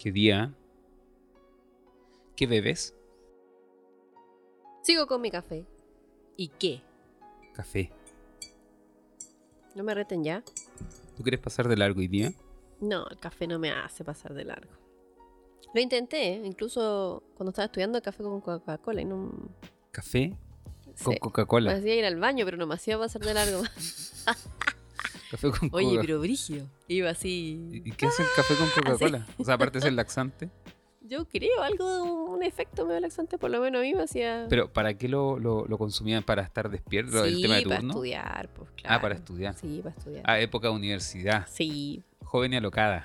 ¿Qué día? ¿Qué bebes? Sigo con mi café. ¿Y qué? Café. ¿No me reten ya? ¿Tú quieres pasar de largo hoy día? No, el café no me hace pasar de largo. Lo intenté, ¿eh? incluso cuando estaba estudiando café con Coca-Cola y no... ¿Café? Con Sí. Me Coca-Cola. hacía ir al baño, pero no me hacía pasar de largo. Café con Oye, Coca- pero brígido. Iba así... ¿Y y qué hace el café con Coca-Cola? O sea, aparte de ser laxante. Yo creo, algo, un efecto medio laxante, por lo menos a mí me hacía... Pero ¿para qué lo, lo, lo consumían? ¿Para estar despierto? ¿El sí, tema de para turno? estudiar, pues claro. Ah, para estudiar. Sí, para estudiar. Ah, época de universidad. Sí, Joven y alocada.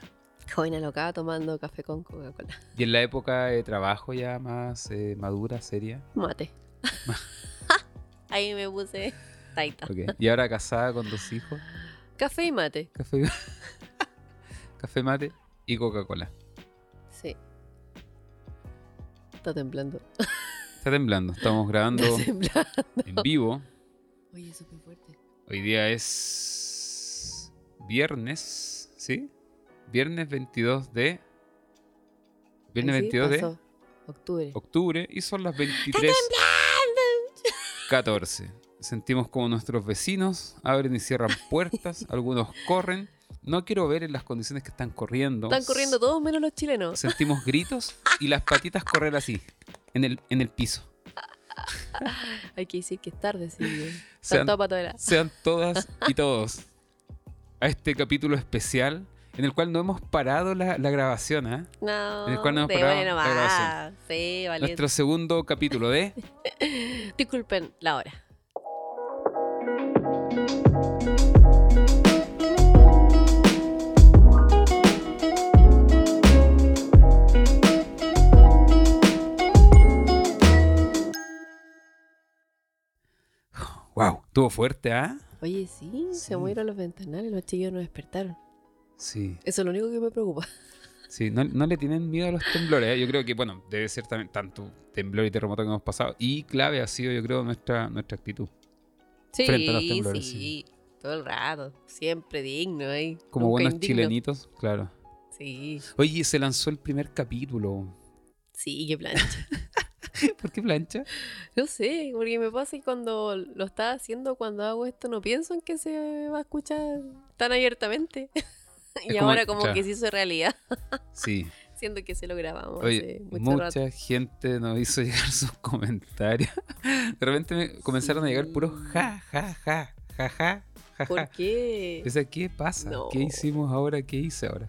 joven alocada tomando café con Coca-Cola. Y en la época de trabajo ya más eh, madura, seria. Mate. Ahí me puse taita. Ok. Y ahora casada con dos hijos. Café y mate. Café, café mate y Coca-Cola. Sí. Está temblando. Está temblando. Estamos grabando Está temblando. en vivo. Oye, súper fuerte. Hoy día es viernes, ¿sí? Viernes 22 de... Viernes sí, 22 de pasó. Octubre. octubre y son las 23... 14. Sentimos como nuestros vecinos abren y cierran puertas, algunos corren. No quiero ver en las condiciones que están corriendo. Están corriendo todos menos los chilenos. Sentimos gritos y las patitas correr así, en el, en el piso. Hay que decir que es tarde, sí. Sean, sean todas y todos a este capítulo especial en el cual no hemos parado la, la grabación. ¿ah? No, En el cual no hemos parado buena la nomás. grabación. Sí, valiente. Nuestro segundo capítulo de... Disculpen la hora. ¡Wow! Estuvo fuerte, ¿ah? Oye, sí, Sí. se movieron los ventanales, los chiquillos no despertaron. Sí. Eso es lo único que me preocupa. Sí, no, no le tienen miedo a los temblores. ¿eh? Yo creo que, bueno, debe ser también tanto temblor y terremoto que hemos pasado. Y clave ha sido, yo creo, nuestra, nuestra actitud. Sí, Frente a los temblores, sí, todo el rato. Siempre digno, ¿eh? Como Nunca buenos indigno. chilenitos, claro. Sí, Oye, se lanzó el primer capítulo. sí, qué plancha. ¿Por qué plancha? No sé, porque me pasa que cuando lo estaba haciendo, cuando hago esto, no pienso en que se va a escuchar tan abiertamente. y como- ahora como que se hizo realidad, Sí. siendo que se lo grabamos Oye, hace mucho rato. mucha gente nos hizo llegar sus comentarios. De repente me comenzaron a llegar puros ja, ja, ja, ja, ja, ja, ¿Por ja. qué? O sea, ¿qué pasa? No. ¿Qué hicimos ahora? ¿Qué hice ahora?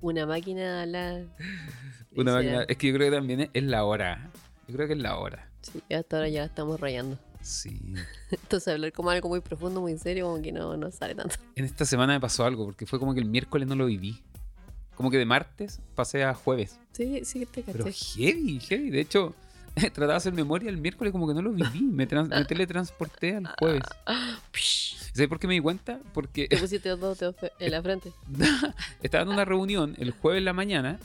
Una máquina la... Una máquina. Es que yo creo que también es, la hora. Yo creo que es la hora. Sí, hasta ahora ya la estamos rayando. Sí. Entonces hablar como algo muy profundo, muy serio, como que no, no sale tanto. En esta semana me pasó algo, porque fue como que el miércoles no lo viví. Como que de martes pasé a jueves. Sí, sí que te Pero caché. heavy, heavy. De hecho, trataba de hacer memoria el miércoles como que no lo viví. Me, trans- me teletransporté al jueves. ¿Sabes por qué me di cuenta? Porque Te pusiste dos dedos en la frente. estaba en una reunión el jueves en la mañana.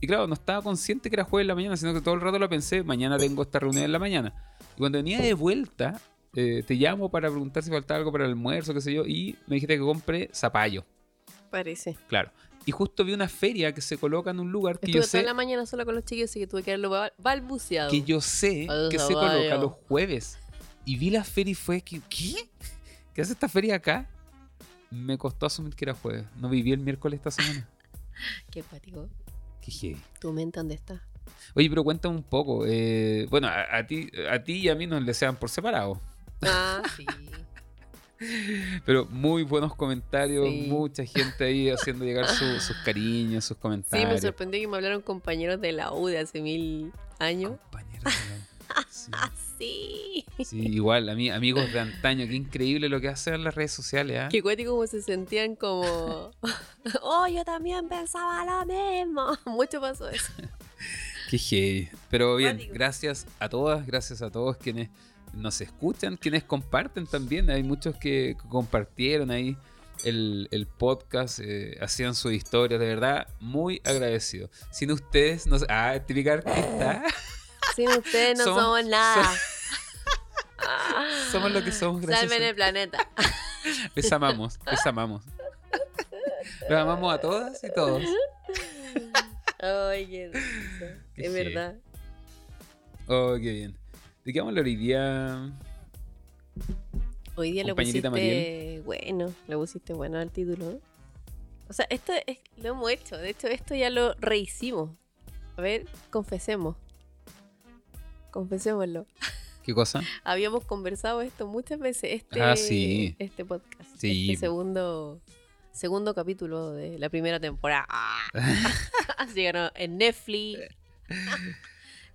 Y claro, no estaba consciente que era jueves en la mañana, sino que todo el rato lo pensé, mañana tengo esta reunión en la mañana. Y cuando venía de vuelta, eh, te llamo para preguntar si faltaba algo para el almuerzo, qué sé yo, y me dijiste que compre zapallo. Parece. Claro. Y justo vi una feria que se coloca en un lugar que Estuve yo toda sé la mañana sola con los chicos, así que tuve que bal- balbuceado. que yo sé que se coloca los jueves. Y vi la feria y fue que, ¿qué? ¿Qué hace esta feria acá? Me costó asumir que era jueves. No viví el miércoles esta semana. Qué pático. Qué heavy. ¿Tu mente dónde está? Oye, pero cuéntame un poco. eh, bueno, a, a ti, a ti y a mí nos desean por separado. Ah, sí. Pero muy buenos comentarios, Sí. mucha gente ahí haciendo llegar su- sus cariños, sus Sí, comentarios. me sorprendió que me hablaron compañeros de la U de hace mil años. Compañeros de la- sí. Ah, sí. Sí, igual, ami- amigos de antaño, qué increíble lo que hacen en las redes sociales, ¿ah? Qué cuático como se sentían como... oh, yo también pensaba lo mismo. Mucho pasó eso. Qué heavy. Pero bien, gracias a todas, gracias a todos quienes nos escuchan, quienes comparten también. Hay muchos que compartieron ahí el, el podcast, eh, hacían su historia, de verdad, muy agradecido. Sin ustedes, no sé, ah, típica artista, Sin ustedes no Somos- somos, nada. somos lo que somos, gracias. Salven el planeta. Les amamos, les amamos. Los amamos a todas y todos. Ay, qué. Qué Es verdad. Oh, qué bien. ¿De qué vamos a hablar hoy día? Hoy día lo Compañerita pusiste bueno, lo pusiste bueno al título. O sea, esto es, lo hemos hecho. De hecho, esto ya lo rehicimos. A ver, confesemos. Confesémoslo. ¿Qué cosa? Habíamos conversado esto muchas veces. Este, Ah, sí. este podcast. Sí. Este segundo, segundo capítulo de la primera temporada. Así que no, en Netflix,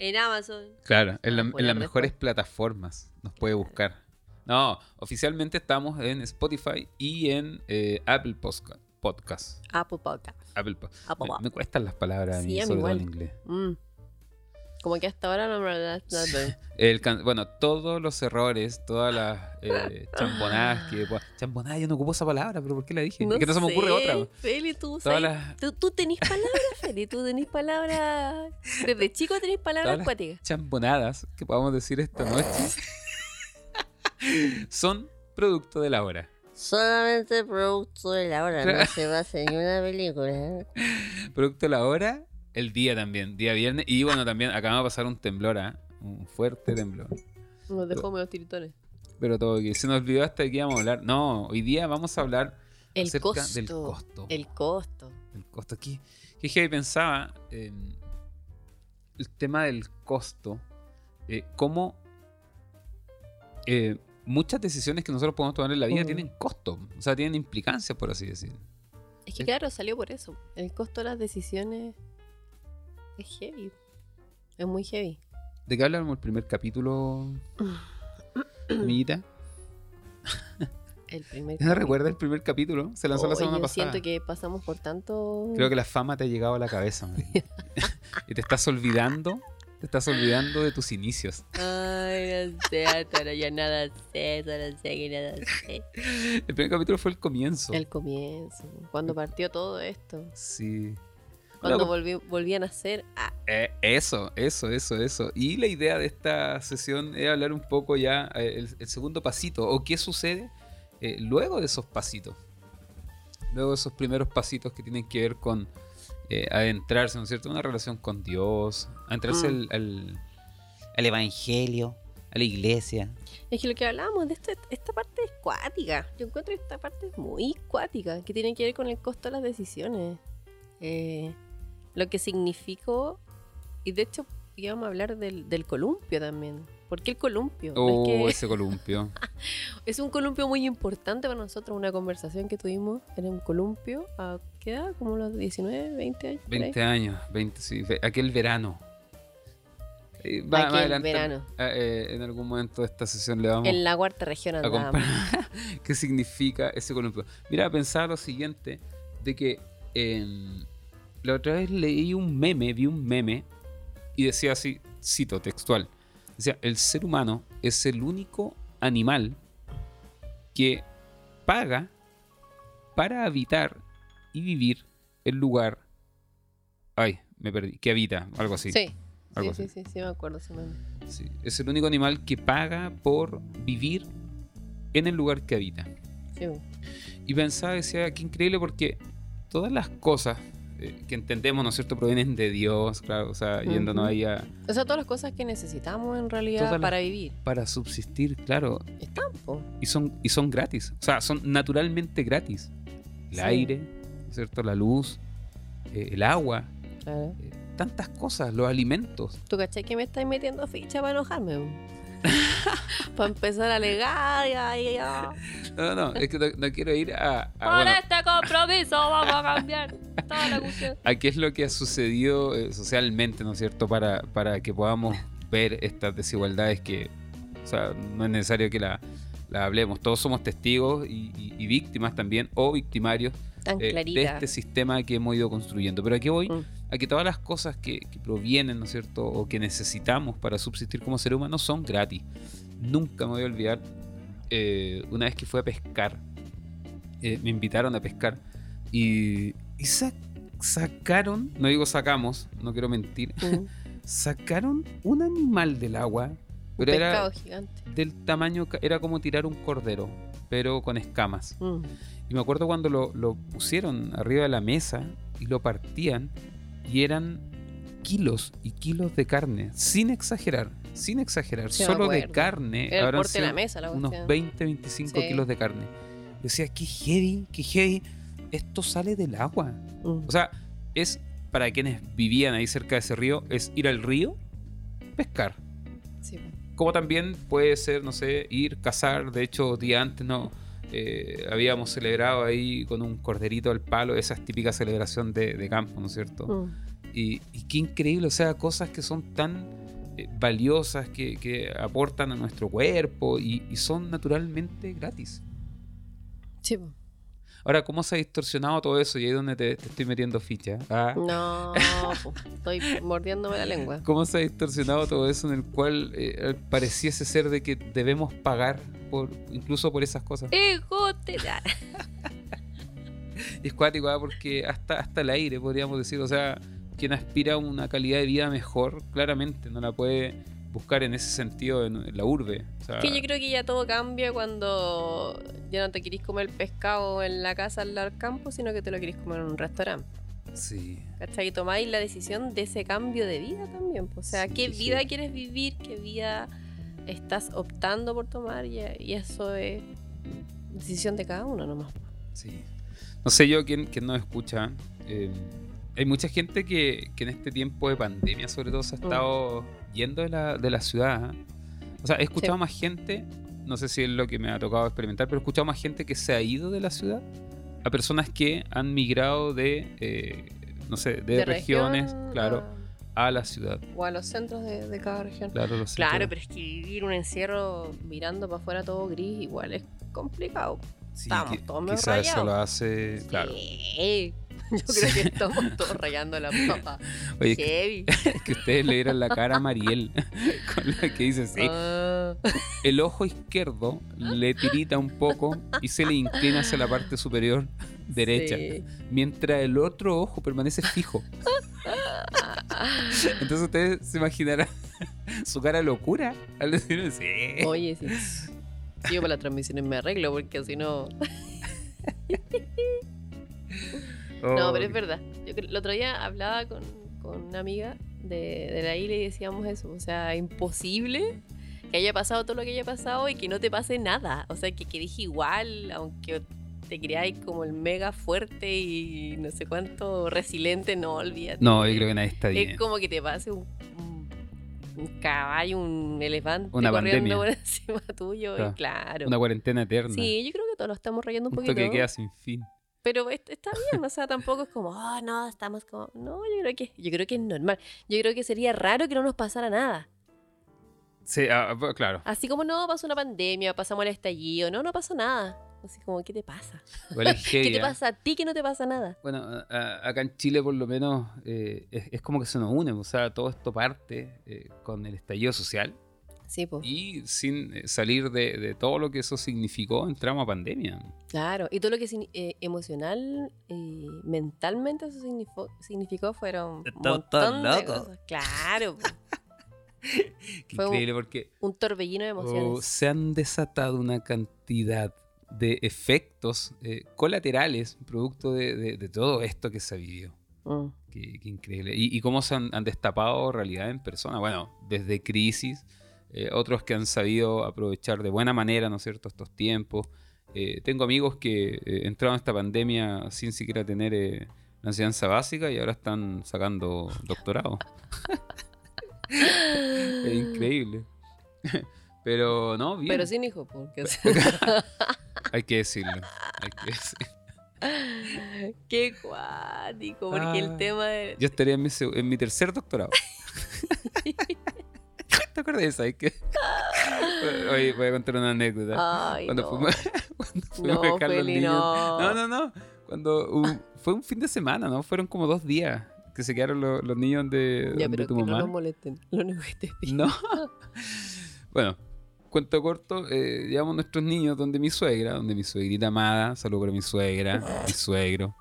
en Amazon. Claro, en, la- en las mejores plataformas nos puede buscar. No, oficialmente estamos en Spotify y en eh, Apple Podcast. Apple Podcast. Apple me, cuestan las palabras Sí, a mí sobre todo en inglés. Mm. Como que hasta ahora no me lo El can- bueno, todos los errores, todas las eh, chambonadas que... Chambonadas, yo no ocupo esa palabra, pero ¿por qué la dije? Es que no se me ocurre otra. Feli, tú, Todas sabes- las tú, tú tenés palabras, Feli. Tú tenés palabras. Desde chico tenés palabras acuáticas. chambonadas que podamos decir esta noche son producto de la hora. Solamente producto de la hora, no se basa en una película. Producto de la hora, el día también, día viernes. Y bueno, también acaba de pasar un temblor, ¿ah? un fuerte temblor. Nos dejó medio tiritones. Pero todo que se nos olvidó hasta de qué íbamos a hablar. No, hoy día vamos a hablar El acerca costo. del costo. El costo. El costo aquí. Que heavy pensaba eh, el tema del costo. eh, cómo eh, muchas decisiones que nosotros podemos tomar en la vida tienen costo. O sea, tienen implicancias, por así decir. Es que claro, salió por eso. El costo de las decisiones es heavy. Es muy heavy. ¿De qué hablamos el primer capítulo, amiguita? El primer ¿No recuerda el primer capítulo? Se lanzó la semana yo pasada. siento que pasamos por tanto. Creo que la fama te ha llegado a la cabeza, y te estás olvidando, te estás olvidando de tus inicios. Ay, no sé, ahora ya nada sé, solo sé que nada sé. El primer capítulo fue el comienzo. El comienzo, cuando partió todo esto. Sí. Cuando volví- volvían a ser. Ah, eh, eso, eso, eso, eso. Y la idea de esta sesión es hablar un poco ya eh, el, el segundo pasito, o qué sucede eh, luego de esos pasitos. Luego de esos primeros pasitos que tienen que ver con eh, adentrarse, ¿no es cierto? Una relación con Dios, adentrarse Mm. al, al- al evangelio, a la iglesia. Es que lo que hablábamos de esto, esta parte es cuática. Yo encuentro esta parte muy cuática, que tiene que ver con el costo de las decisiones. Eh, lo que significó, y de hecho íbamos a hablar del, del columpio también. ¿Por qué el columpio? Oh, es, que- ese columpio. es un columpio muy importante para nosotros, una conversación que tuvimos en un columpio a ¿qué edad? Como los 19, 20 años. por ahí. 20 años, 20, sí. Aquel verano. Eh, va- Aquel adelante, verano. eh, eh, en algún momento de esta sesión le vamos En la cuarta región andábamos. qué significa ese columpio. Mira, pensaba lo siguiente, de que em, la otra vez leí un meme, vi un meme, y decía así, cito textual, decía, el ser humano es el único animal que paga para habitar y vivir el lugar... Ay, me perdí, que habita, algo así. Sí, algo sí, así. sí, sí, sí, me acuerdo. ese meme. Sí, Es el único animal que paga por vivir en el lugar que habita. Sí. Y pensaba, decía, qué increíble porque todas las cosas que entendemos, ¿no es cierto?, provienen de Dios, claro, o sea, yéndonos Ujú. ahí a, O sea, todas las cosas que necesitamos en realidad Todas las- para vivir. para subsistir, claro, Están, po. y son, y son gratis, o sea, son naturalmente gratis. El Sí. aire, ¿no es cierto?, la luz, eh, el agua, Claro. eh, tantas cosas, los alimentos. ¿Tú caché que me estáis metiendo ficha para enojarme? para empezar a alegar ya, ya. No, no, es que no, no quiero ir a... a, Por bueno, este compromiso vamos a cambiar toda la cuestión. a qué es lo que ha sucedido eh, socialmente, ¿no es cierto?, para, para que podamos ver estas desigualdades que, o sea, no es necesario que la, la hablemos, todos somos testigos y, y- y víctimas también, o victimarios Tan eh, de este sistema que hemos ido construyendo. Pero aquí voy Mm. a que todas las cosas que, que provienen, ¿no es cierto?, o que necesitamos para subsistir como ser humano son gratis. Nunca me voy a olvidar, eh, una vez que fui a pescar, eh, me invitaron a pescar y, y sa- sacaron, no digo sacamos, no quiero mentir, Mm. sacaron un animal del agua, Un pero era gigante. del tamaño, era como tirar un cordero, pero con escamas. Mm. Y me acuerdo cuando lo, lo pusieron arriba de la mesa y lo partían. y eran kilos y kilos de carne, sin exagerar, sin exagerar, Sí, solo de carne, Era el habrán porte de la sido mesa, la unos cuestión. 20, 25 Sí. kilos de carne. Yo decía, qué heavy, qué heavy, esto sale del agua. Mm. O sea, es para quienes vivían ahí cerca de ese río, es ir al río, pescar. Sí. Como también puede ser, no sé, ir cazar. De hecho, día antes no Eh, habíamos celebrado ahí con un corderito al palo, esa es típica celebración de, de campo, ¿no es cierto? Mm. Y, y qué increíble, o sea, cosas que son tan eh, valiosas, que, que aportan a nuestro cuerpo y, y son naturalmente gratis. Sí. Ahora, ¿cómo se ha distorsionado todo eso? Y ahí es donde te, te estoy metiendo ficha. Ah, No, estoy mordiéndome la lengua. ¿Cómo se ha distorsionado todo eso en el cual eh, pareciese ser de que debemos pagar por incluso por esas cosas? Y es cuático, ¿ah? porque hasta, hasta el aire, podríamos decir. O sea, quien aspira a una calidad de vida mejor, claramente no la puede buscar en ese sentido en, la urbe. O sea, Que yo creo que ya todo cambia cuando ya no te querís comer el pescado en la casa al lado del campo, sino que te lo querís comer en un restaurante. Sí. ¿Cachai? Y tomáis la decisión de ese cambio de vida también. po. O sea, Sí, qué sí. vida quieres vivir, qué vida estás optando por tomar y, y eso es decisión de cada uno nomás. Sí. No sé yo quién, quién nos escucha. eh, hay mucha gente que, que en este tiempo de pandemia, sobre todo, se ha Mm. Yendo de la, de la ciudad. O sea, he escuchado Sí. más gente, no sé si es lo que me ha tocado experimentar, pero he escuchado más gente que se ha ido de la ciudad a personas que han migrado de, eh, no sé, de, regiones, región claro, a la ciudad. o a los centros de, de cada región. Claro, los Claro, pero es que vivir un encierro mirando para afuera todo gris igual es complicado. sí, estamos todos quizás eso lo hace, claro. Yo creo que estamos todos rayando la papa. Oye, que, Heavy. es que ustedes le dieron la cara a Mariel con la que dice, sí, Ah. el ojo izquierdo le tirita un poco y se le inclina hacia la parte superior derecha, Sí. mientras el otro ojo permanece fijo. Entonces ustedes se imaginarán su cara locura al decir, sí. Oye, sí. Sí, Yo para las transmisiones me arreglo porque si no. No, Oh, pero es verdad. Yo el otro día hablaba con, con una amiga de, de la isla y decíamos eso. O sea, imposible que haya pasado todo lo que haya pasado y que no te pase nada. O sea, que, que dije igual, aunque te creáis como el mega fuerte y no sé cuánto resiliente, no olvídate. No, yo creo que nadie está bien. Es como que te pase un, un- un caballo, un elefante Una corriendo pandemia. por encima tuyo. Claro. Y claro. Una cuarentena eterna. Sí, yo creo que todos lo estamos rayando un un poquito. toque que queda sin fin. Pero est- está bien, o sea, tampoco es como, oh, no, estamos como. No, yo creo que, yo creo que es normal. Yo creo que sería raro que no nos pasara nada. Sí, ah, claro. Así como no pasó una pandemia, pasamos el estallido, no, no pasó nada. Así como, ¿qué te pasa? Es ¿Qué te ah. pasa a ti que no te pasa nada? Bueno, a- acá en Chile por lo menos eh, es, es como que se nos une, o sea, todo esto parte eh, con el estallido social Sí, pues. y sin eh, salir de, de todo lo que eso significó, entramos a pandemia. Claro. Y todo lo que eh, emocional y mentalmente eso significó, significó fueron un Estamos montón todos de locos. cosas. Claro. Qué Fue un- increíble porque un torbellino de oh, emociones. se han desatado una cantidad de efectos eh, colaterales producto de, de- de todo esto que se ha vivido. Mm. Qué, qué increíble. Y, y cómo se han, han destapado realidad en persona. Bueno, desde crisis, eh, otros que han sabido aprovechar de buena manera, ¿no es cierto?, estos tiempos. Eh, tengo amigos que eh, entraron a esta pandemia sin siquiera tener eh, la enseñanza básica y ahora están sacando doctorado. es increíble. Pero no, bien. Pero sin hijo, porque sea, Hay que decirlo. Hay que decirlo. qué cuático, porque el Ah. tema de... Yo estaría en mi, en mi tercer doctorado. ¿Te acuerdas de esa? Es que- Oye, voy a contar una anécdota. Ay, cuando no. fuimos, cuando fuimos a dejar los niños. no. No, no, no. Cuando un- fue un fin de semana, ¿no? Fueron como dos días que se quedaron los, los niños de, Ya, donde pero tu que no mamá. nos molesten. Lo único que te pido. No. bueno, cuento corto, eh, llevamos nuestros niños donde mi suegra, donde mi suegrita amada, saludo para mi suegra, mi suegro.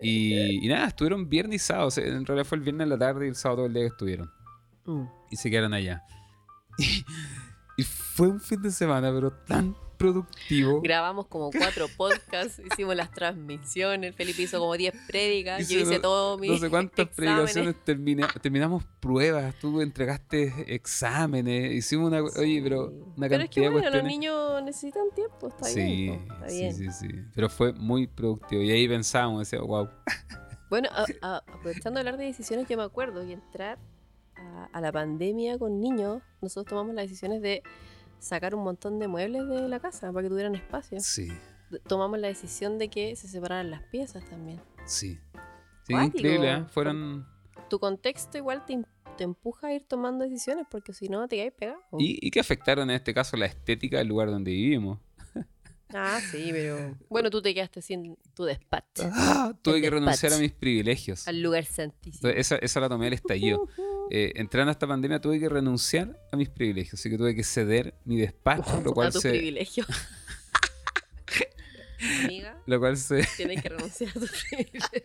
Y, y nada, estuvieron viernes y sábado. o sea, en realidad fue el viernes en la tarde y el sábado todo el día que estuvieron. Mm. Y se quedaron allá. Y, y fue un fin de semana, pero tan, productivo. Grabamos como cuatro podcasts, hicimos las transmisiones, Felipe hizo como 10 prédicas, Hice yo hice no- todo mi No sé cuántas predicaciones termina- terminamos pruebas, tú entregaste exámenes, hicimos una, oye, pero una Pero es que de bueno, los niños necesitan tiempo, está sí, bien. está sí, bien. sí, sí. Pero fue muy productivo. Y ahí pensábamos, decía, wow. Bueno, a- a- aprovechando de hablar de decisiones, yo me acuerdo que entrar a, a la pandemia con niños, nosotros tomamos las decisiones de sacar un montón de muebles de la casa para que tuvieran espacio. Sí, Tomamos la decisión de que se separaran las piezas también. sí. Sí, increíble, ¿eh? Fueron. Tu contexto igual te, empuja a ir tomando decisiones porque si no te caes pegado. Y, y que afectaron en este caso la estética del lugar donde vivimos. Ah, sí, pero... Bueno, tú te quedaste sin tu despacho. Ah, tuve El que renunciar a mis privilegios. Al lugar santísimo. Entonces, esa, esa la tomé al estallido. Eh, entrando a esta pandemia tuve que renunciar a mis privilegios, así que tuve que ceder mi despacho, lo a cual tu se, privilegio. Amiga, lo cual se, tienes que renunciar a tu privilegio.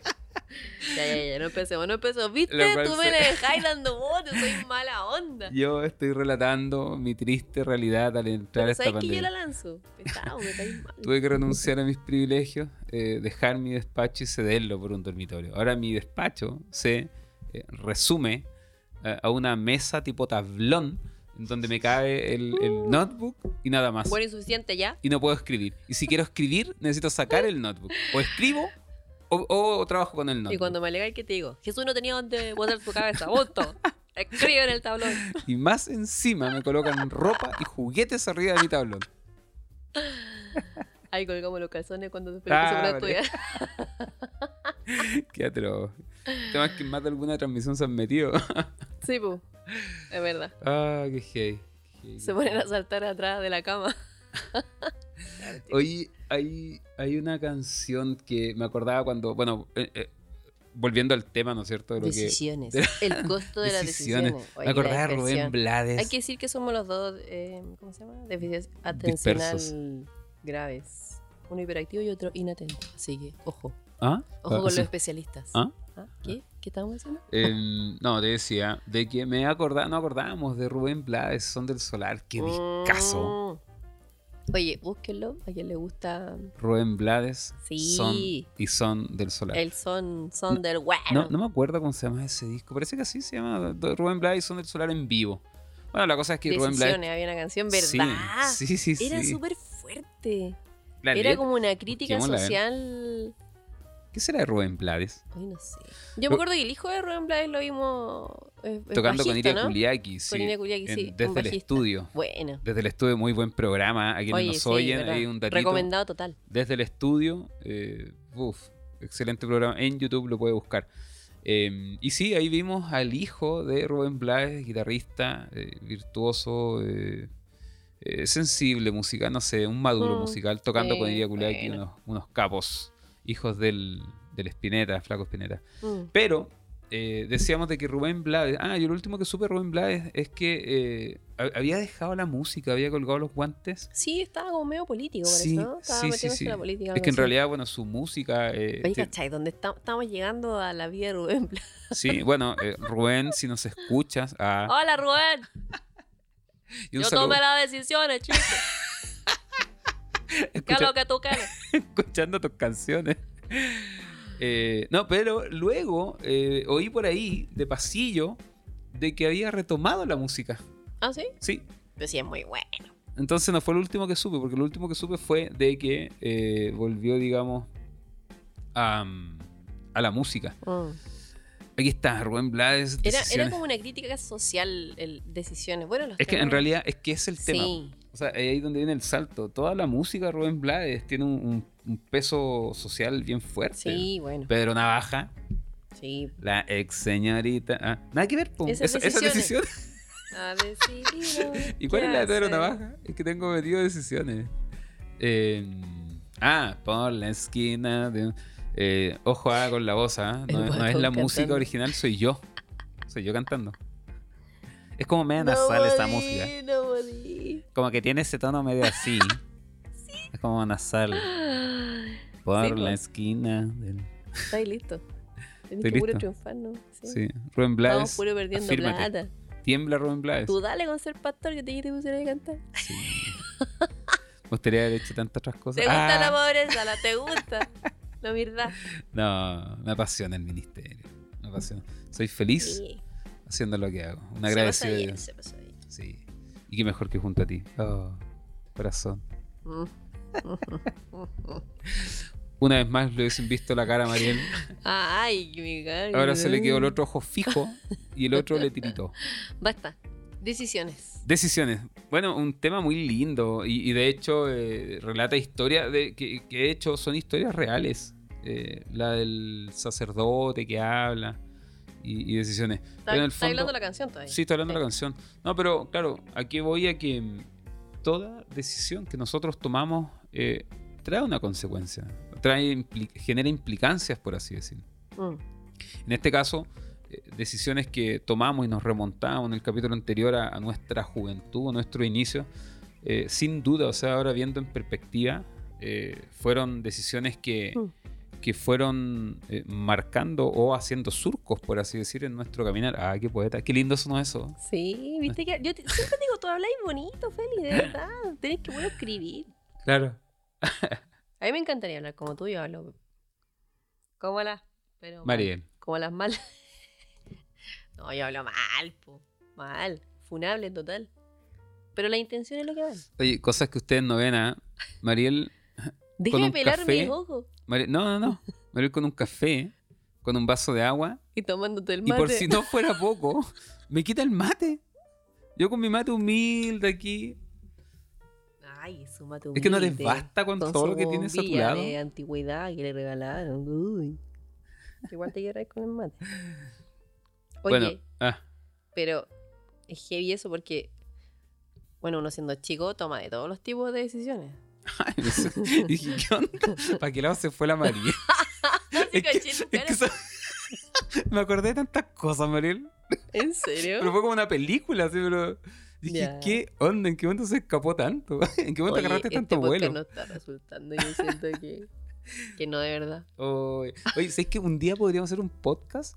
Ya, ya, ya, no empecemos, no empecemos. ¿Viste? Tú me dejáis dando bote, soy mala onda. yo estoy relatando mi triste realidad al entrar a Pero esta ¿sabes que yo pandemia. la lanzo? Pesado, me caes mal. Tuve que renunciar a mis privilegios, eh, dejar mi despacho y cederlo por un dormitorio. Ahora mi despacho se eh, resume eh, a una mesa tipo tablón donde me cabe el, el notebook y nada más. Bueno, insuficiente ya. y no puedo escribir. Y si quiero escribir, necesito sacar el notebook. O escribo o, o trabajo con el notebook. Y cuando me alegáis, ¿qué te digo? Jesús no tenía donde botar su cabeza. Punto. Escribe en el tablón. Y más encima me colocan ropa y juguetes arriba de mi tablón. Ahí colgamos los calzones cuando Ah, se pone a vale. Qué atro. Temas que más de alguna transmisión se han metido. Sí, pues. Es verdad. ah, qué gay. qué gay. Se ponen a saltar atrás de la cama. Oye, hay, hay una canción que me acordaba cuando, bueno, eh, eh, volviendo al tema, ¿no es cierto? De lo que- Decisiones. de- El costo de las decisiones. decisiones. Me acordaba de Rubén. Blades. Hay que decir que somos los dos, eh, ¿cómo se llama? Déficits atencional Dispersos. graves. Uno hiperactivo y otro inatento. Así que, ojo. ¿Ah? Ojo Ah, con sí. los especialistas. ¿Ah? ¿Qué? ¿Qué estamos diciendo? Em, no, te decía, de que me acordaba, no acordábamos de Rubén Blades, Son del Solar, qué discazo. Oye, búsquenlo. A quien le gusta Rubén Blades, Sí. Son y Son del Solar. el son, son del bueno. No, no me acuerdo cómo se llama ese disco, parece que así se llama, Rubén Blades y Son del Solar en vivo. Bueno, la cosa es que Rubén Decisiones, Blades... había una canción, ¿verdad? Sí, sí, sí. Era súper fuerte. La Era letra- como una crítica ver. social. ¿Qué será de Rubén Blades? Ay, no sé. Yo me acuerdo que el hijo de Rubén Blades lo vimos eh, es Tocando con Iria ¿no? Kuliaki, sí. Con Iria Kuliaki, sí, Desde el estudio. Bueno. Desde el estudio, muy buen programa. A quienes Oye, nos sí, oyen, un datito. Recomendado total. desde el estudio. eh, uf, excelente programa. En YouTube lo puede buscar. Eh, y sí, ahí vimos al hijo de Rubén Blades, guitarrista, eh, virtuoso, eh, sensible musical, no sé, un maduro Mm, musical, tocando con Iria Kuliaki, bueno. unos, unos capos, hijos del, del Spinetta, Flaco Spinetta. Mm. Pero eh, decíamos de que Rubén Blades. Ah, yo lo último que supe Rubén Blades es que eh, ha- había dejado la música, había colgado los guantes. Sí, estaba como medio político, por Sí, eso, ¿no? Estaba sí, sí, metiéndose sí. en la política. Es que en realidad, bueno, su música. eh, Oye, ¿cachai? ¿Dónde está- estamos llegando a la vida de Rubén Blades? sí, bueno, eh, Rubén, si nos escuchas. ah, Hola, Rubén. Yo saludo, tomé las decisiones, chico. ¿Qué es escucha- lo que tú quieres? escuchando tus canciones. Eh, no, pero luego eh, oí por ahí, de pasillo, de que había retomado la música. ¿Ah, sí? Sí, Pero sí, es muy bueno. Entonces no fue lo último que supe, porque lo último que supe fue de que eh, volvió, digamos, a, a la música. Mm. Aquí está, Rubén Blades. Era, como una crítica social, el, decisiones. Bueno, los Es que en realidad es que es el tema. Sí. O sea, ahí es donde viene el salto. Toda la música de Rubén Blades tiene un, un- un peso social bien fuerte. Sí, bueno. Pedro Navaja, Sí. la ex señorita. ah, nada que ver. Esas Esa, esa decisión. Ha decidido ¿Y cuál es la de Pedro. Navaja? Es que tengo metido decisiones. Eh, ah, por la esquina. de- eh, ojo ah, con la voz. El no, no es la música original, soy yo. Soy yo cantando. Es como media nasal esta música. No podí. Como que tiene ese tono medio así. Es como nasal. Por Sí, la pues. esquina. del- Está ahí listo. Estoy que puro listo. triunfar, ¿no? Sí. Rubén Estamos Blades. puro perdiendo afírmate. plata. Tiembla Rubén Blades. Tú dale con ser pastor que te, te pusieras a cantar. Sí. Me gustaría haber hecho tantas otras cosas. ¿Te gusta Ah, la pobreza? ¿La te gusta? La verdad. No, me apasiona el ministerio. Me apasiona. Soy feliz haciendo lo que hago. Un agradecido de bien, Dios. se pasó bien. Sí. Y qué mejor que junto a ti. Oh, corazón. Una vez más le hubiesen visto la cara a Mariel. Ay, mi cara. Ahora se le quedó el otro ojo fijo y el otro le tiritó. Basta. Decisiones. Decisiones. Bueno, un tema muy lindo y, y de hecho eh, relata historias de, que, que de hecho son historias reales. Eh, la del sacerdote que habla y, y decisiones. Está, Pero en el está hablando la canción todavía. Sí, estoy hablando de la canción. No, pero claro, aquí voy a que mm, toda decisión que nosotros tomamos eh, trae una consecuencia, trae impli- genera implicancias, por así decirlo. Mm. En este caso, eh, decisiones que tomamos y nos remontamos en el capítulo anterior a, a nuestra juventud, a nuestro inicio, eh, sin duda, o sea, ahora viendo en perspectiva, fueron decisiones que, Mm. Que fueron eh, marcando o haciendo surcos, por así decir, en nuestro caminar. Ah, qué poeta, qué lindo son eso. Sí, viste que yo te- siempre digo, tú habláis bonito, Feli, de verdad. Tenés que bueno escribir. Claro. A mí me encantaría hablar como tú, yo hablo. Como las. Pero mal. Mariel. Como las malas. no, yo hablo mal, po. Mal. Funable total. Pero la intención es lo que vale. Oye, cosas que ustedes no ven, ¿ah? Mariel, Déjame pelar mis ojos. No, no, no. Mariel con un café, con un vaso de agua. Y tomándote el Y mate. por si no fuera poco, me quita el mate. Yo con mi mate humilde aquí. Ay, su mate Es que no les humilde, basta con, todo lo que tienes a tu lado. de antigüedad que le regalaron. Uy. Igual te quedas con el mate. Oye, Bueno, ah, pero es heavy eso porque, bueno, uno siendo chico toma de todos los tipos de decisiones. Dije, ¿qué onda? ¿Para qué lado se fue la? Es que- es que sa- me acordé de tantas cosas, Mariel. ¿En serio? Pero fue como una película, así, pero. Dije. ¿qué onda? ¿En qué momento se escapó tanto? ¿En qué momento Oye, agarraste este tanto vuelo? no está resultando. Yo siento que, que no de verdad. Oye, Oye, ¿sabes que un día podríamos hacer un podcast?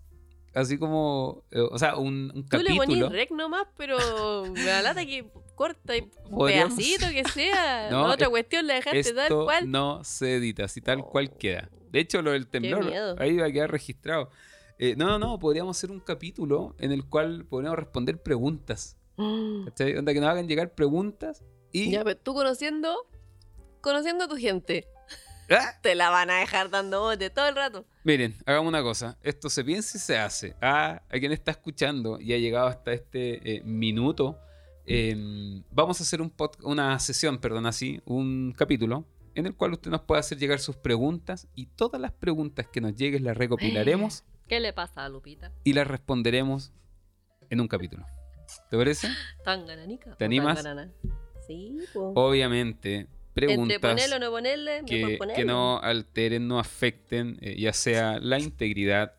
Así como, eh, o sea, un, un Tú le capítulo. ponís rec nomás, pero me da lata que corta y un Podríamos- pedacito que sea. No, La otra es- cuestión la dejaste tal cual. no se edita, así tal cual Oh. queda. De hecho, lo del temblor, ahí va a quedar registrado. Eh, no, no, no, podríamos hacer un capítulo en el cual podríamos responder preguntas. ¿Cachai? Onda que nos hagan llegar preguntas y... Ya, pero tú conociendo, conociendo a tu gente, ¡Ah! te la van a dejar dando bote todo el rato. Miren, hagamos una cosa. Esto se piensa y se hace. Ah, a quien está escuchando y ha llegado hasta este eh, minuto, eh, vamos a hacer un pod- una sesión, perdón, así, un capítulo en el cual usted nos puede hacer llegar sus preguntas y todas las preguntas que nos lleguen las recopilaremos ¿Qué le pasa a Lupita? y las responderemos en un capítulo. ¿Te parece? ¿Tan gananica? ¿Te animas? tan ganana? Sí, pues. Obviamente, Entre preguntas ponerlo o no ponerle, que, ponerlo. que no alteren, no afecten, eh, ya sea la integridad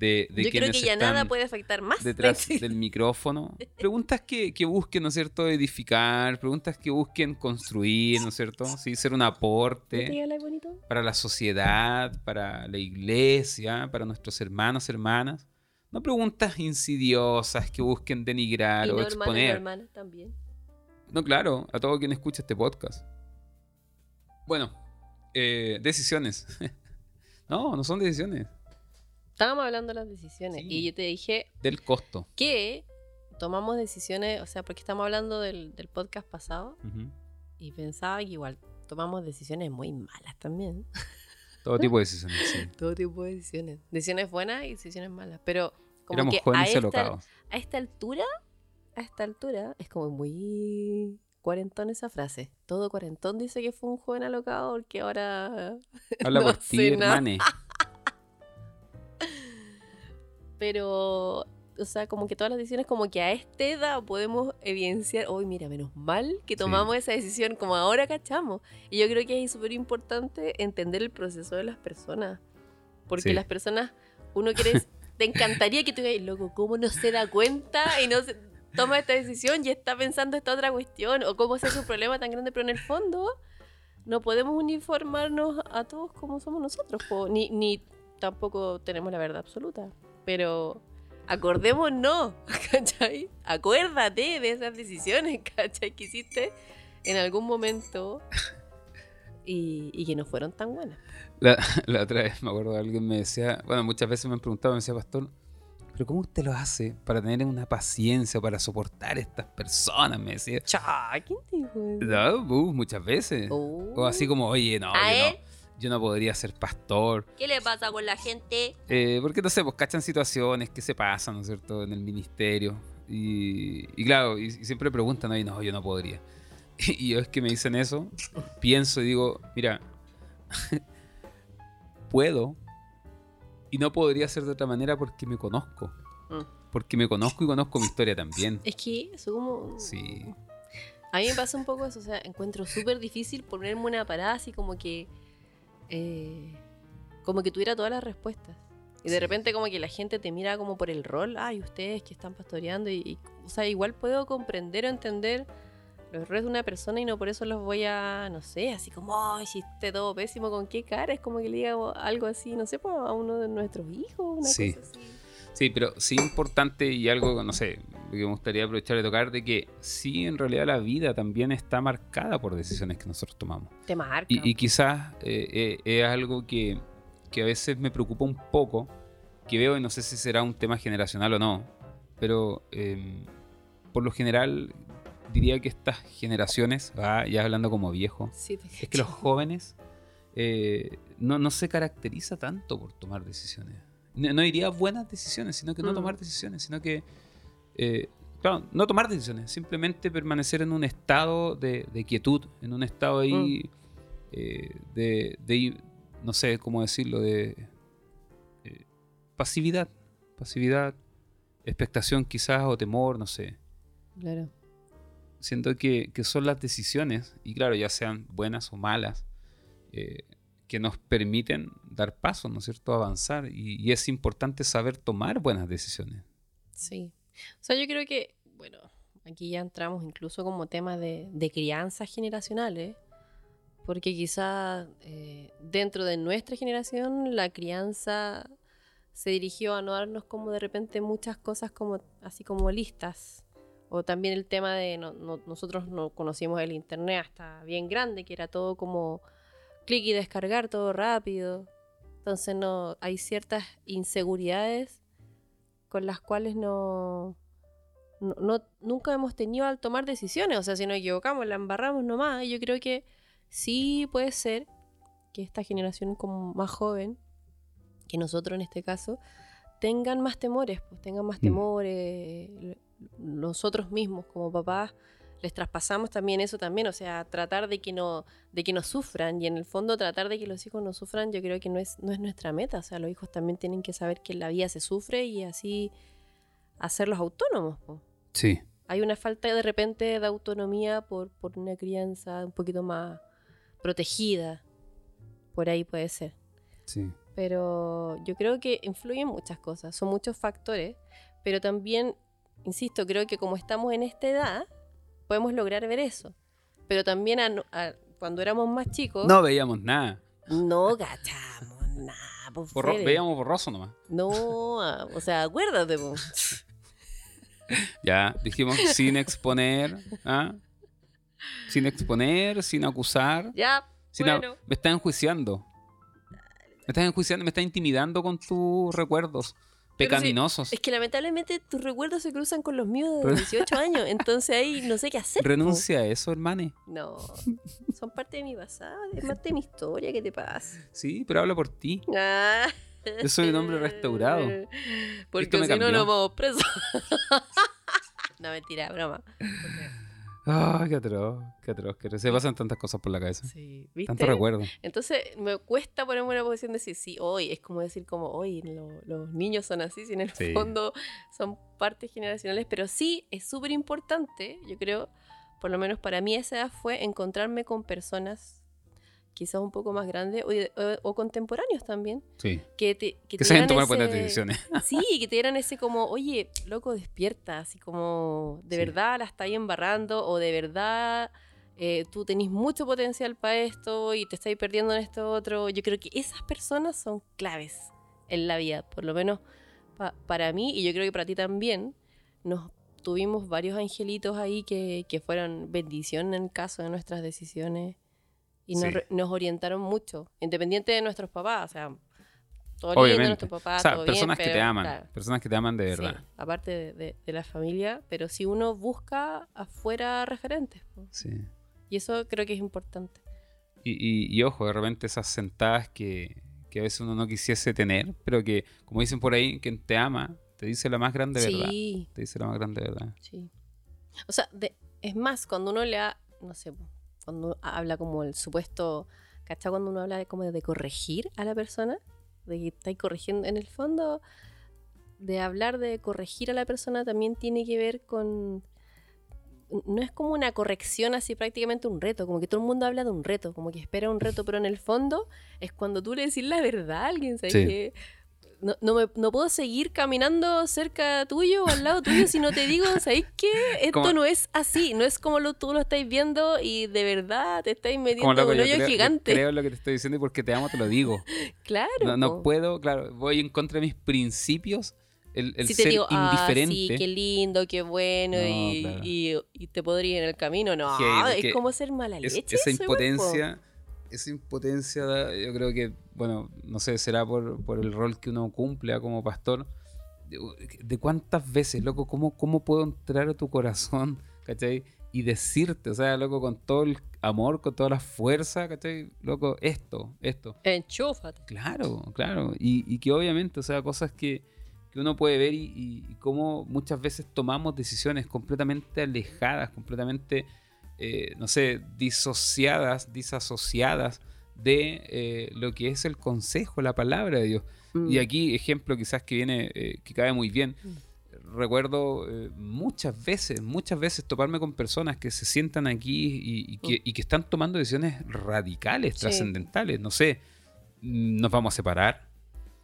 de, de Yo creo quienes que ya están nada puede afectar más. detrás del micrófono. Preguntas que, que busquen, ¿no es cierto?, edificar, preguntas que busquen construir, ¿no es cierto? Sí, ser un ¿No te aporte para la sociedad, para la iglesia, para nuestros hermanos, hermanas. No preguntas insidiosas que busquen denigrar y o no hermanos exponer. hermanas también. No, claro, a todo quien escucha este podcast. Bueno, eh, decisiones. no, no son decisiones. Estábamos hablando de las decisiones Sí. y yo te dije Del costo. que tomamos decisiones, o sea, porque estamos hablando del, del podcast pasado y pensaba que igual tomamos decisiones muy malas también. Todo tipo de decisiones, sí. Todo tipo de decisiones. Decisiones buenas y decisiones malas. Pero como Éramos que a esta, a esta altura, a esta altura, es como muy cuarentón esa frase. Todo cuarentón dice que fue un joven alocado porque ahora... Habla no por ti, hermane. Pero, o sea, como que todas las decisiones, como que a esta edad podemos evidenciar, hoy mira, menos mal que tomamos esa decisión, como ahora cachamos. Y yo creo que es súper importante entender el proceso de las personas. Porque Sí. las personas, uno quiere, te encantaría que tú digas, loco, ¿cómo no se da cuenta y no se toma esta decisión y está pensando esta otra cuestión? O cómo es un problema tan grande, pero en el fondo no podemos uniformarnos a todos como somos nosotros, ni, ni tampoco tenemos la verdad absoluta. Pero acordémonos, ¿cachai? Acuérdate de esas decisiones, ¿cachai? Que hiciste en algún momento y, y que no fueron tan buenas. La, la otra vez me acuerdo alguien me decía, bueno, muchas veces me han preguntado, me decía, pastor, pero ¿cómo usted lo hace para tener una paciencia, para soportar estas personas? Me decía. Cha, ¿quién dijo eso? No, uh, muchas veces. Oh. O así como, oye, no, ¿A yo no, yo no podría ser pastor. ¿Qué le pasa con la gente? Eh, porque no sé, pues cachan situaciones que se pasan, ¿no es cierto?, en el ministerio. Y, y claro, y, y siempre preguntan, oye, no, yo no podría. Y yo es que me dicen eso, pienso y digo, mira, puedo y no podría ser de otra manera porque me conozco. Mm. Porque me conozco y conozco mi historia también. Es que eso como... Sí. A mí me pasa un poco eso, o sea, encuentro súper difícil ponerme una parada así como que... eh, como que tuviera todas las respuestas. Y de Sí. repente como que la gente te mira como por el rol, ay, ustedes que están pastoreando, y, y, o sea, igual puedo comprender o entender los errores de una persona y no por eso los voy a, no sé, así como, oh, hiciste todo pésimo, ¿con qué cara? Es como que le diga algo así, no sé, pues, a uno de nuestros hijos, una Sí. cosa así. Sí, pero sí importante y algo, no sé, que me gustaría aprovechar de tocar, de que sí, en realidad la vida también está marcada por decisiones que nosotros tomamos. Te marca. Y, y quizás eh, eh, es algo que, que a veces me preocupa un poco, que veo, y no sé si será un tema generacional o no, pero eh, por lo general diría que estas generaciones, ah, ya hablando como viejo, Sí, es que los jóvenes eh, no, no se caracteriza tanto por tomar decisiones. No, no diría buenas decisiones, sino que no Mm. tomar decisiones, sino que, eh, claro, no tomar decisiones, simplemente permanecer en un estado de, de quietud, en un estado ahí eh, de, de, no sé cómo decirlo, de eh, pasividad, pasividad, expectación quizás o temor, no sé Claro. Siento que, que son las decisiones, y claro, ya sean buenas o malas, eh, que nos permiten dar pasos, ¿no es cierto?, avanzar. Y, y es importante saber tomar buenas decisiones. Sí. O sea, yo creo que, bueno, aquí ya entramos incluso como temas de, de crianzas generacionales, porque quizá eh, dentro de nuestra generación la crianza se dirigió a no darnos como de repente muchas cosas como así como listas. O también el tema de no- no- nosotros no conocimos el internet hasta bien grande, que era todo como clic y descargar todo rápido. Entonces no hay ciertas inseguridades con las cuales no, no, no- nunca hemos tenido al tomar decisiones. O sea, si nos equivocamos, la embarramos nomás. Y yo creo que sí puede ser que esta generación como más joven, que nosotros en este caso, tengan más temores, pues tengan más Mm. temores. Nosotros mismos como papás les traspasamos también eso también, o sea, tratar de que no de que no sufran y en el fondo tratar de que los hijos no sufran, yo creo que no es no es nuestra meta, o sea, los hijos también tienen que saber que en la vida se sufre y así hacerlos autónomos. po. Sí. Hay una falta de repente de autonomía por, por una crianza un poquito más protegida. Por ahí puede ser. Sí. Pero yo creo que influyen muchas cosas, son muchos factores, pero también, insisto, creo que como estamos en esta edad, podemos lograr ver eso. Pero también a a- cuando éramos más chicos, No veíamos nada. no gachamos nada. po, Borro- veíamos borroso nomás. No, ah, o sea, acuérdate. po. Ya, dijimos sin exponer, ¿ah? Sin exponer, sin acusar. Ya, sin bueno. me estás enjuiciando. Me estás enjuiciando, me estás intimidando con tus recuerdos Sí, pecaminosos. Es que lamentablemente tus recuerdos se cruzan con los míos de Pero- 18 años, entonces ahí no sé qué hacer. po. Renuncia a eso, hermane. No, son parte de mi pasado, es parte de mi historia, ¿qué te pasa? Sí, pero habla por ti. Ah. Yo soy un hombre restaurado. Porque si no nos vamos presos. no, mentira, broma. Ah, qué atroz, qué atroz, qué atroz. Se pasan tantas cosas por la cabeza. Sí, ¿viste? Tanto recuerdo. Entonces me cuesta ponerme en una posición de decir, sí, hoy es como decir como hoy lo- los niños son así, si en el Sí. fondo son partes generacionales, pero sí es súper importante, yo creo, por lo menos para mí esa edad fue encontrarme con personas quizás un poco más grandes o, o- o contemporáneos también, Sí. que te, que Que dieran tomar buenas decisiones. Sí, que te dieran ese como, oye, loco, despierta, así como, de Sí. verdad la estáis embarrando o de verdad eh, tú tenés mucho potencial para esto y te estáis perdiendo en esto otro. Yo creo que esas personas son claves en la vida, por lo menos pa- para mí y yo creo que para ti también. Nos tuvimos varios angelitos ahí que, que fueron bendición en el caso de nuestras decisiones y nos, Sí. re- nos orientaron mucho, independiente de nuestros papás, o sea, todo lindo, Obviamente. nuestros papás, o sea, todo bien, personas que te aman. claro, Personas que te aman de sí, verdad. aparte de, de- de la familia, pero si uno busca afuera referentes. Sí. y eso creo que es importante. Y, y- y ojo, de repente esas sentadas que, que a veces uno no quisiese tener, pero que, como dicen por ahí, quien te ama, te dice la más grande verdad. Sí, Te dice la más grande verdad. sí. O sea, de- es más, cuando uno le ha, no sé, cuando uno habla como el supuesto, ¿cachai? Cuando uno habla de como de corregir a la persona, de que estáis corrigiendo, en el fondo, de hablar de corregir a la persona también tiene que ver con... No es como una corrección así prácticamente un reto, como que todo el mundo habla de un reto, como que espera un reto, pero en el fondo es cuando tú le decís la verdad a alguien, ¿sabes? Sí. Que no, no, me- no puedo seguir caminando cerca tuyo o al lado tuyo si no te digo, ¿sabes qué? Esto Como- no es así, no es como lo, tú lo estáis viendo y de verdad te estáis metiendo un yo hoyo creo, yo gigante. creo lo que te estoy diciendo y porque te amo te lo digo. Claro. No, no puedo, claro, voy en contra de mis principios. El, el si te ser digo, ah, indiferente. sí, qué lindo, qué bueno, No, y, claro. y- y te podría ir en el camino. No, Que- es que como ser mala Es- leche. esa igual, po. impotencia, esa impotencia, da- yo creo que, bueno, no sé, será por, por el rol que uno cumple como pastor. De, de cuántas veces, loco, ¿cómo, ¿cómo puedo entrar a tu corazón, ¿cachai? Y decirte, o sea, loco, con todo el amor, con toda la fuerza, ¿cachai? Loco, esto, esto. Enchúfate. Claro, claro. Y, y que obviamente, o sea, cosas que, que uno puede ver y, y- y cómo muchas veces tomamos decisiones completamente alejadas, completamente, eh, no sé, disociadas, disasociadas de eh, lo que es el consejo, la palabra de Dios. Mm. Y aquí, ejemplo quizás que viene, eh, que cae muy bien. Recuerdo eh, muchas veces, muchas veces toparme con personas que se sientan aquí y, y que, y que están tomando decisiones radicales, Sí. trascendentales. No sé, mm, nos vamos a separar,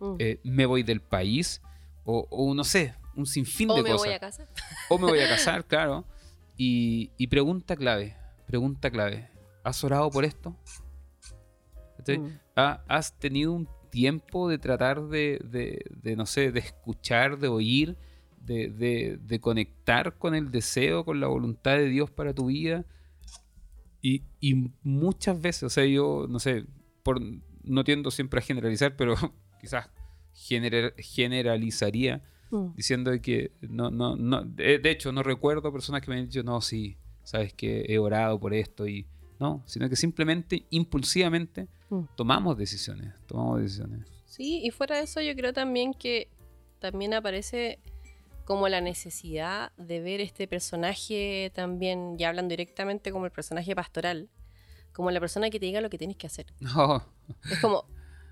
Mm. me voy del país, o, o no sé, un sinfín o de me cosas. voy a casa. O me voy a casar, claro. Y, y pregunta clave, pregunta clave. ¿Has orado por esto? Mm. ¿Ha- ¿Has tenido un tiempo de tratar de, de- de, no sé, de escuchar, de oír, de, de- de conectar con el deseo, con la voluntad de Dios para tu vida? Y, y muchas veces, o sea, yo, no sé, por, no tiendo siempre a generalizar, pero quizás general- generalizaría Mm. diciendo de que no, no, no, de, de hecho no recuerdo personas que me han dicho, no, sí, sabes que he orado por esto y no, sino que simplemente, impulsivamente, Mm. tomamos decisiones, tomamos decisiones. Sí, y fuera de eso yo creo también que también aparece como la necesidad de ver este personaje también, ya hablan directamente como el personaje pastoral, como la persona que te diga lo que tienes que hacer. No, Es como,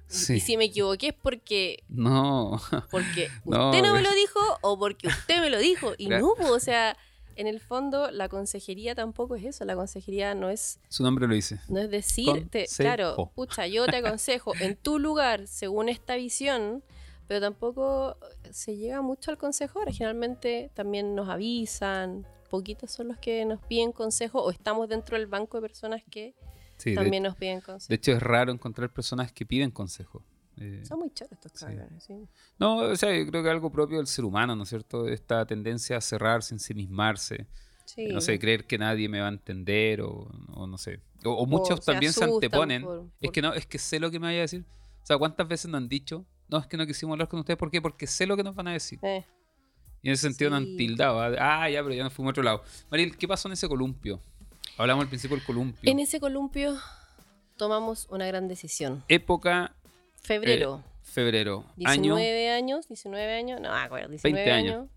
sí, y si me equivoqué es porque, no, porque usted no me lo dijo o porque usted me lo dijo. Y Claro. no, o sea, en el fondo la consejería tampoco es eso, la consejería no es su nombre lo dice. no es decirte, claro, pucha, yo te aconsejo en tu lugar, según esta visión, pero tampoco se llega mucho al consejo. Generalmente también nos avisan, poquitos son los que nos piden consejo o estamos dentro del banco de personas que Sí, de, también nos piden consejo. de hecho es raro encontrar personas que piden consejo. Eh, Son muy choros estos sí. cabrones, sí. no, o sea, yo creo que algo propio del ser humano, ¿no es cierto? Esta tendencia a cerrarse, ensimismarse. Sí. no sé, creer que nadie me va a entender o, o no sé. O, o muchos se también se anteponen. por- Es por- que no, es que sé lo que me vaya a decir. O sea, ¿cuántas veces nos han dicho? No, es que no quisimos hablar con ustedes. ¿Por qué? Porque sé lo que nos van a decir. Eh, Y en ese sentido nos han Sí. tildado. Ah, Ah, ya, pero ya nos fuimos a otro lado. Maril, ¿qué pasó en ese columpio? Hablamos al principio del columpio. En ese columpio tomamos una gran decisión. Época Febrero, eh, febrero. Año 19 años, 19 años, no acuerdo, 20 19 años. años,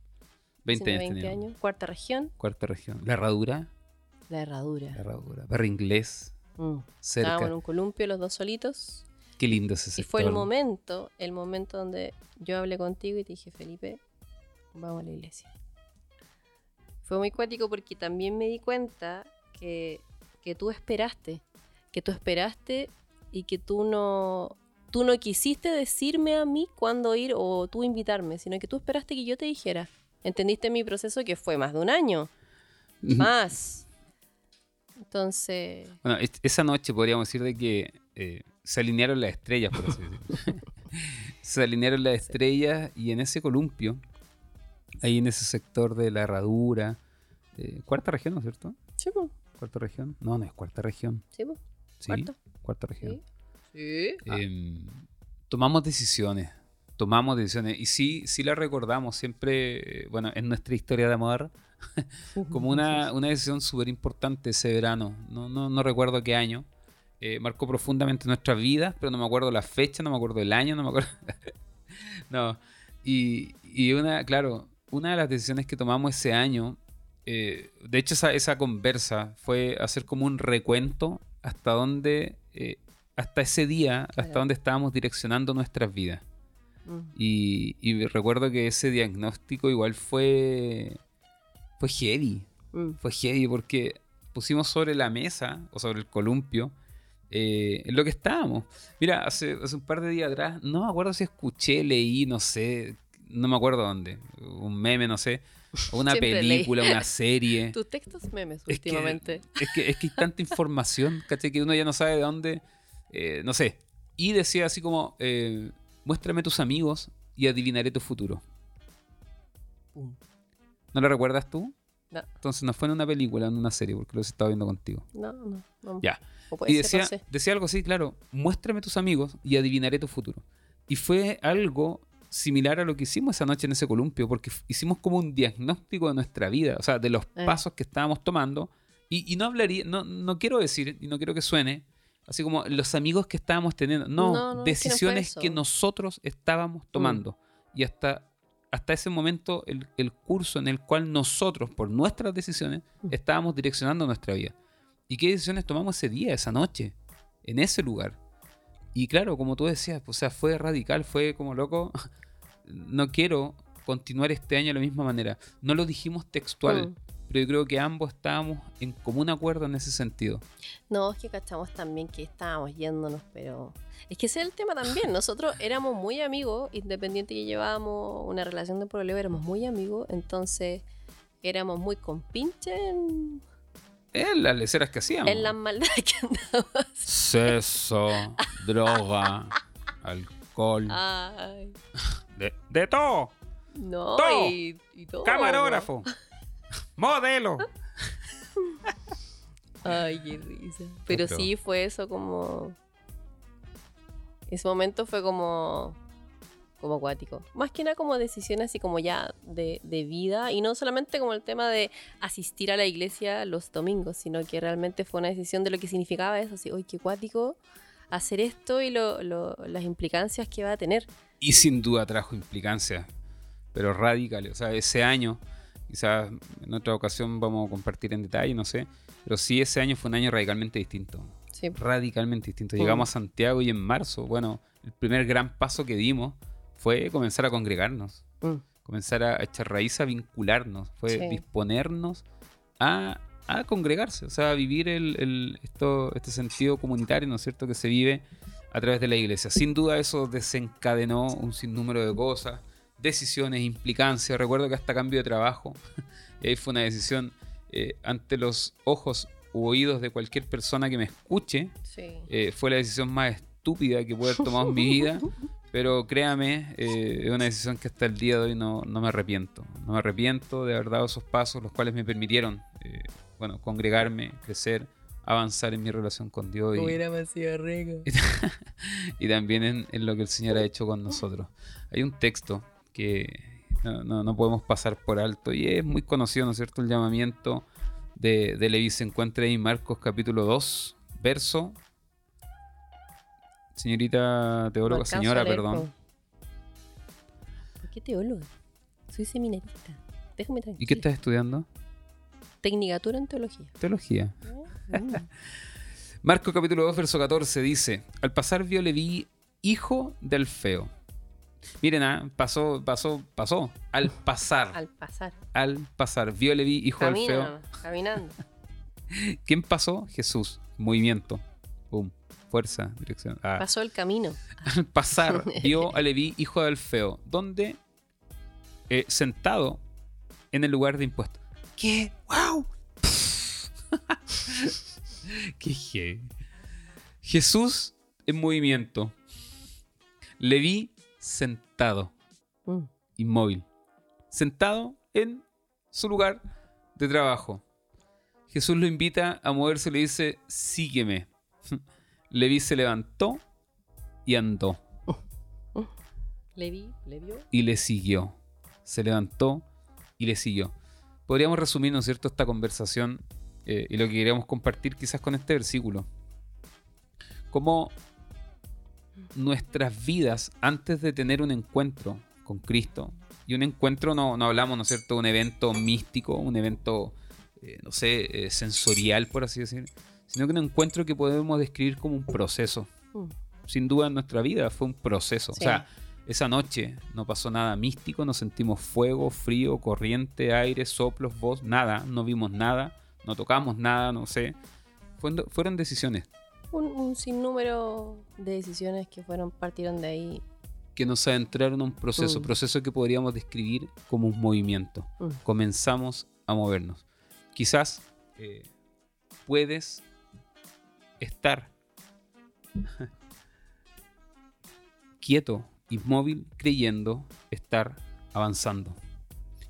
20 19, años 20 teníamos. años, cuarta región, Cuarta región. La herradura. la herradura. La herradura. Barrio inglés. Mm. Cerca. Estábamos en un columpio los dos solitos. Qué lindo ese Y sector. fue el momento, el momento donde yo hablé contigo y te dije, Felipe, vamos a la iglesia. Fue muy cuático porque también me di cuenta que, que tú esperaste, que tú esperaste y que tú no, tú no quisiste decirme a mí cuándo ir o tú invitarme, sino que tú esperaste que yo te dijera. ¿Entendiste mi proceso que fue más de un año? Más. Entonces, Bueno, es- esa noche podríamos decir de que eh, se alinearon las estrellas, por así decirlo. se alinearon las estrellas y en ese columpio ahí en ese sector de la herradura. eh, cuarta región, ¿no es cierto? Sí, po. Cuarta región. No, no es cuarta región. Sí, Cuarta. cuarta región. Sí. Sí. Em, tomamos decisiones. Tomamos decisiones. Y sí, sí la recordamos siempre, bueno, en nuestra historia de amor, como una, una decisión súper importante ese verano. No, no, no recuerdo qué año. Eh, marcó profundamente nuestras vidas, pero no me acuerdo la fecha, no me acuerdo el año, no me acuerdo. no. Y, y una, claro, una de las decisiones que tomamos ese año, eh, de hecho, esa, esa conversa fue hacer como un recuento hasta dónde, eh, hasta ese día, hasta dónde estábamos direccionando nuestras vidas. Mm. Y, y recuerdo que ese diagnóstico igual fue, fue heavy. Mm. Fue heavy porque pusimos sobre la mesa o sobre el columpio eh, en lo que estábamos. Mira, hace, hace un par de días atrás, no me acuerdo si escuché, leí, no sé, no me acuerdo dónde, un meme, no sé, una Siempre leí. película, una serie. Tus textos memes Es que- últimamente. Es que, es que hay tanta información, ¿cachai? Que uno ya no sabe de dónde, eh, no sé. Y decía así como, eh, muéstrame tus amigos y adivinaré tu futuro. Pum. ¿No lo recuerdas tú? No. Entonces no fue en una película, en una serie, porque lo he estado viendo contigo. No, no. no. Ya. O puede Y ser, decía, no sé. decía algo así, claro, muéstrame tus amigos y adivinaré tu futuro. Y fue algo similar a lo que hicimos esa noche en ese columpio, porque hicimos como un diagnóstico de nuestra vida, o sea, de los Eh. pasos que estábamos tomando. Y, y no hablaría, no, no quiero decir, y no quiero que suene, así como los amigos que estábamos teniendo. No, No, no, es que decisiones. Mm. que nosotros estábamos tomando. Y hasta, hasta ese momento, el, el curso en el cual nosotros, por nuestras decisiones, Mm. estábamos direccionando nuestra vida. ¿Y qué decisiones tomamos ese día, esa noche, en ese lugar? Y claro, como tú decías, o sea, fue radical, fue como loco. No quiero continuar este año de la misma manera. No lo dijimos textual, Mm. pero yo creo que ambos estábamos en común acuerdo en ese sentido. No, es que cachamos también que estábamos yéndonos, pero es que ese es el tema también. Nosotros éramos muy amigos, independiente que llevábamos una relación de problema, éramos muy amigos, entonces éramos muy compinches en, Es las leceras que hacíamos. en las maldades que andábamos. Sexo, droga, alcohol, Ay, de, de todo. no, Todo. y, y todo. Camarógrafo, modelo. Ay, qué risa. Pero sí fue eso como. Ese momento fue como. Como acuático. Más que nada como decisión así como ya de, de vida. Y no solamente como el tema de asistir a la iglesia los domingos, sino que realmente fue una decisión de lo que significaba eso. Así, oye, qué acuático hacer esto y lo- lo- las implicancias que va a tener. Y sin duda trajo implicancias, pero radicales. O sea, ese año, quizás en otra ocasión vamos a compartir en detalle, no sé. Pero sí, ese año fue un año radicalmente distinto. Sí. Radicalmente distinto. Mm. Llegamos a Santiago y en marzo, bueno, el primer gran paso que dimos fue comenzar a congregarnos. Mm. comenzar a echar raíz, a vincularnos, fue Sí. disponernos a, a congregarse, o sea, a vivir el, el- esto, este sentido comunitario, ¿no es cierto?, que se vive a través de la iglesia. Sin duda eso desencadenó un sinnúmero de cosas, decisiones, implicancias. Recuerdo que hasta cambio de trabajo, eh, fue una decisión eh, ante los ojos u oídos de cualquier persona que me escuche, Sí. eh, fue la decisión más estúpida que pude haber tomado en mi vida. Pero créame, eh, es una decisión que hasta el día de hoy no, no me arrepiento. No me arrepiento de haber dado esos pasos, los cuales me permitieron, bueno, congregarme, crecer, avanzar en mi relación con Dios y, Hubiéramos sido ricos. y también en, en lo que el Señor ha hecho con nosotros. Hay un texto que no, no- no podemos pasar por alto y es muy conocido, ¿no es cierto? El llamamiento de, de Leví se encuentra ahí en Marcos capítulo 2, verso. Señorita teóloga, señora, perdón. po. ¿Por qué teóloga? Soy seminarista. Déjame tranquila. ¿Y qué estás estudiando? Tecnicatura en teología. Teología. Mm. Marcos capítulo 2, verso 14 dice, al pasar vio Leví, hijo de Alfeo. Miren, ah, pasó, pasó, pasó. Al pasar, Al pasar. al pasar, vio Leví, hijo de Alfeo. Camina, caminando. ¿Quién pasó? Jesús. Movimiento. Pum. Fuerza. Dirección. Ah. Pasó el camino. Al pasar, vio a Leví, hijo de Alfeo, donde eh, sentado en el lugar de impuestos. ¿Qué? ¡Wow! ¡Qué. Jesús en movimiento. Leví sentado, Mm. inmóvil. sentado en su lugar de trabajo. Jesús lo invita a moverse y le dice, sígueme. Leví se levantó y andó Le vi, le vio. y le siguió. Se levantó y le siguió. Podríamos resumir, ¿no es cierto?, esta conversación eh, y lo que queríamos compartir quizás con este versículo. Cómo nuestras vidas, antes de tener un encuentro con Cristo, y un encuentro no, no hablamos, ¿no es cierto?, de un evento místico, un evento, eh, no sé, eh, sensorial, por así decir, sino que un encuentro que podemos describir como un proceso. Mm. Sin duda en nuestra vida fue un proceso. Sí. O sea, esa noche no pasó nada místico, no sentimos fuego, frío, corriente, aire, soplos, voz, nada, no vimos nada, no tocamos nada, no sé. Fueron, fueron decisiones Un, un sinnúmero de decisiones que fueron, partieron de ahí. que nos adentraron a un proceso, Mm. proceso que podríamos describir como un movimiento. Mm. Comenzamos a movernos. Quizás eh, puedes estar quieto, inmóvil, creyendo estar avanzando.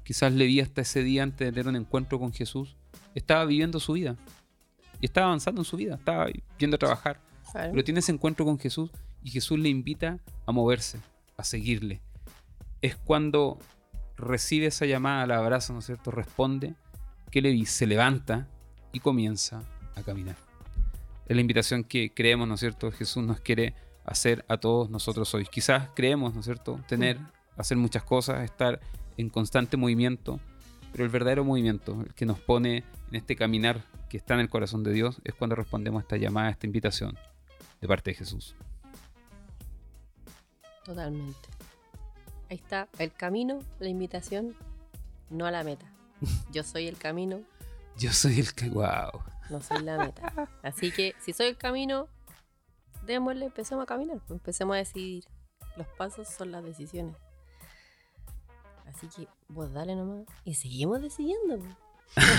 Quizás Leví hasta ese día antes de tener un encuentro con Jesús estaba viviendo su vida y estaba avanzando en su vida, estaba yendo a trabajar, Claro. pero tiene ese encuentro con Jesús y Jesús le invita a moverse, a seguirle. Es cuando recibe esa llamada, la abraza, ¿no es cierto? Responde, que Levi se levanta y comienza a caminar. Es la invitación que creemos, ¿no es cierto? Jesús nos quiere hacer a todos nosotros hoy. Quizás creemos, ¿no es cierto? Tener, hacer muchas cosas, estar en constante movimiento, pero el verdadero movimiento, el que nos pone en este caminar que está en el corazón de Dios, es cuando respondemos a esta llamada, a esta invitación de parte de Jesús. Totalmente. Ahí está el camino, la invitación, no a la meta. Yo soy el camino, Yo soy el que, wow. no soy la meta. Así que si soy el camino, démosle, empecemos a caminar, pues empecemos a decidir. Los pasos son las decisiones. Así que vos dale nomás. Y seguimos decidiendo. pues.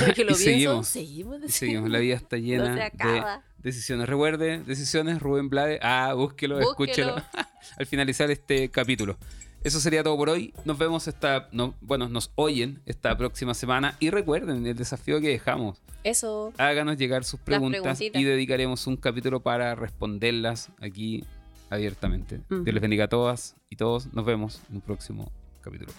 Ahora que lo Y pienso, seguimos. seguimos decidiendo. seguimos, la vida está llena no de decisiones. Recuerde, decisiones, Rubén Blade. Ah, búsquelo, Búsquelo. escúchelo al finalizar este capítulo. Eso sería todo por hoy. Nos vemos esta, no, bueno, nos oyen esta próxima semana y recuerden el desafío que dejamos. Eso. Háganos llegar sus preguntas y dedicaremos un capítulo para responderlas aquí abiertamente. Ujú. Dios les bendiga a todas y todos. Nos vemos en un próximo capítulo.